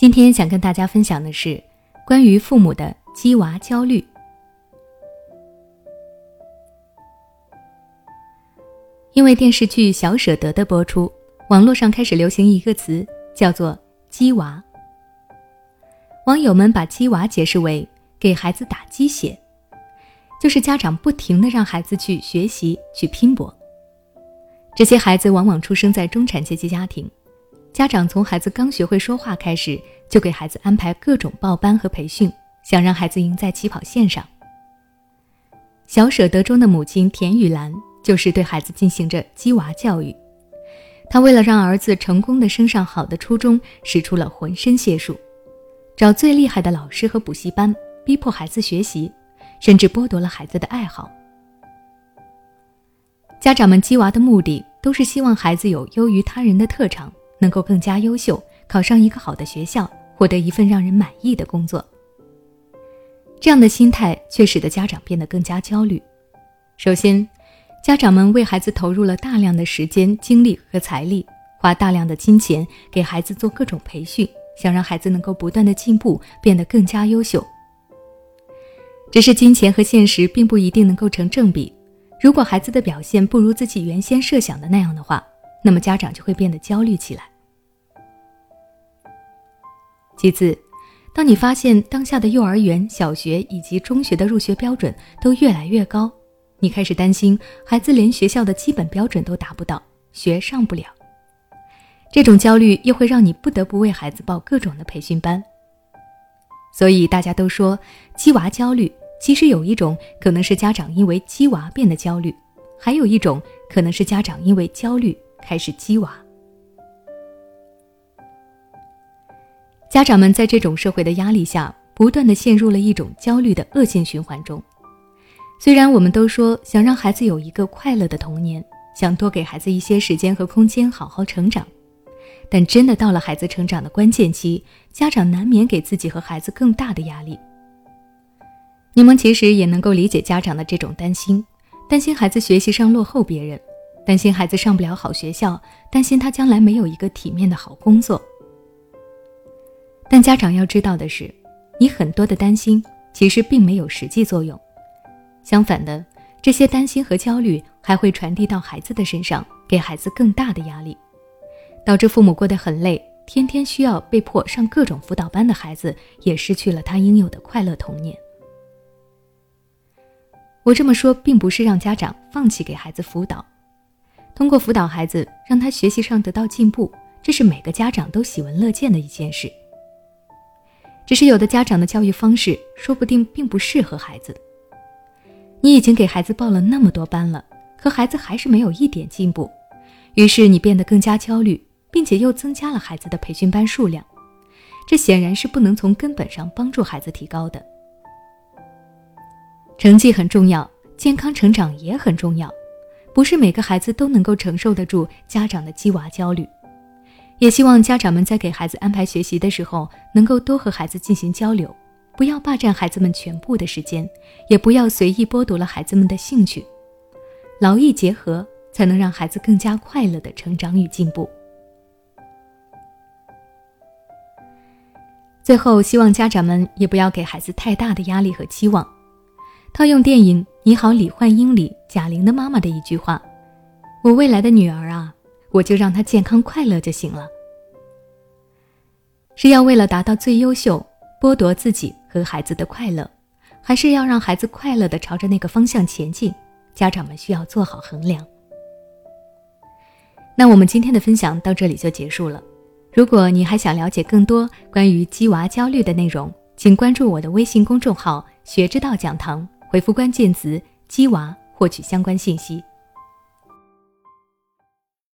今天想跟大家分享的是关于父母的鸡娃焦虑。因为电视剧《小舍得》的播出，网络上开始流行一个词，叫做“鸡娃”。网友们把“鸡娃”解释为给孩子打鸡血，就是家长不停的让孩子去学习、去拼搏。这些孩子往往出生在中产阶级家庭。家长从孩子刚学会说话开始，就给孩子安排各种报班和培训，想让孩子赢在起跑线上。小舍得中的母亲田雨岚就是对孩子进行着“鸡娃”教育。她为了让儿子成功的升上好的初中，使出了浑身解数，找最厉害的老师和补习班，逼迫孩子学习，甚至剥夺了孩子的爱好。家长们“鸡娃”的目的，都是希望孩子有优于他人的特长。能够更加优秀，考上一个好的学校，获得一份让人满意的工作。这样的心态却使得家长变得更加焦虑。首先，家长们为孩子投入了大量的时间、精力和财力，花大量的金钱给孩子做各种培训，想让孩子能够不断的进步，变得更加优秀。只是金钱和现实并不一定能够成正比。如果孩子的表现不如自己原先设想的那样的话，那么家长就会变得焦虑起来。其次，当你发现当下的幼儿园、小学以及中学的入学标准都越来越高，你开始担心孩子连学校的基本标准都达不到，学上不了。这种焦虑又会让你不得不为孩子报各种的培训班。所以大家都说“鸡娃焦虑”，其实有一种可能是家长因为鸡娃变得焦虑，还有一种可能是家长因为焦虑开始鸡娃。家长们在这种社会的压力下，不断的陷入了一种焦虑的恶性循环中。虽然我们都说想让孩子有一个快乐的童年，想多给孩子一些时间和空间好好成长，但真的到了孩子成长的关键期，家长难免给自己和孩子更大的压力。你们其实也能够理解家长的这种担心，担心孩子学习上落后别人，担心孩子上不了好学校，担心他将来没有一个体面的好工作。但家长要知道的是，你很多的担心其实并没有实际作用，相反的，这些担心和焦虑还会传递到孩子的身上，给孩子更大的压力，导致父母过得很累，天天需要被迫上各种辅导班的孩子也失去了他应有的快乐童年。我这么说，并不是让家长放弃给孩子辅导，通过辅导孩子让他学习上得到进步，这是每个家长都喜闻乐见的一件事。只是有的家长的教育方式说不定并不适合孩子。你已经给孩子报了那么多班了，可孩子还是没有一点进步，于是你变得更加焦虑，并且又增加了孩子的培训班数量，这显然是不能从根本上帮助孩子提高的。成绩很重要，健康成长也很重要，不是每个孩子都能够承受得住家长的鸡娃焦虑。也希望家长们在给孩子安排学习的时候，能够多和孩子进行交流，不要霸占孩子们全部的时间，也不要随意剥夺了孩子们的兴趣。劳逸结合，才能让孩子更加快乐的成长与进步。最后，希望家长们也不要给孩子太大的压力和期望。套用电影《你好，李焕英》里贾玲的妈妈的一句话：“我未来的女儿啊。”我就让她健康快乐就行了。是要为了达到最优秀，剥夺自己和孩子的快乐，还是要让孩子快乐的朝着那个方向前进？家长们需要做好衡量。那我们今天的分享到这里就结束了。如果你还想了解更多关于鸡娃焦虑的内容，请关注我的微信公众号“学之道讲堂”，回复关键词“鸡娃”获取相关信息。